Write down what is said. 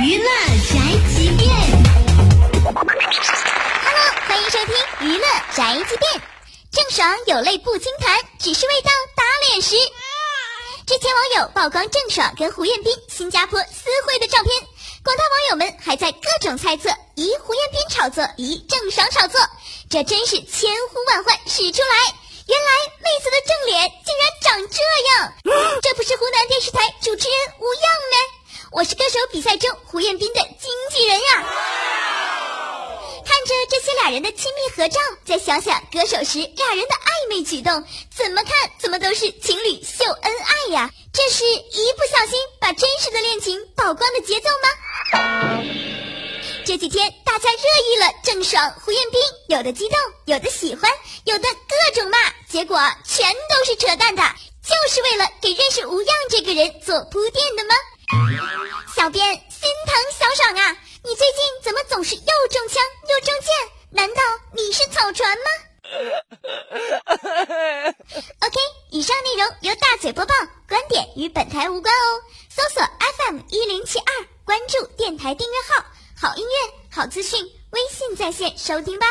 娱乐宅急便。Hello，欢迎收听娱乐宅急便。郑爽有泪不轻弹，只是未到打脸时。之前网友曝光郑爽跟胡彦斌新加坡私会的照片，广大网友们还在各种猜测：疑胡彦斌炒作，疑郑爽炒作，这真是千呼万唤始出来。原来妹子的正脸。比赛中胡彦斌的经纪人呀。看着这些俩人的亲密合照，再想想歌手时俩人的暧昧举动，怎么看怎么都是情侣秀恩爱呀！这是一不小心把真实的恋情曝光的节奏吗？这几天大家热议了郑爽、胡彦斌，有的激动，有的喜欢，有的各种骂，结果全都是扯淡的，就是为了给认识吴恙这个人做铺垫的吗？小编心疼小爽啊！你最近怎么总是又中枪又中箭？难道你是草船吗？OK，以上内容由大嘴播报，观点与本台无关哦。搜索 FM 一零七二，关注电台订阅号，好音乐、好资讯，微信在线收听吧。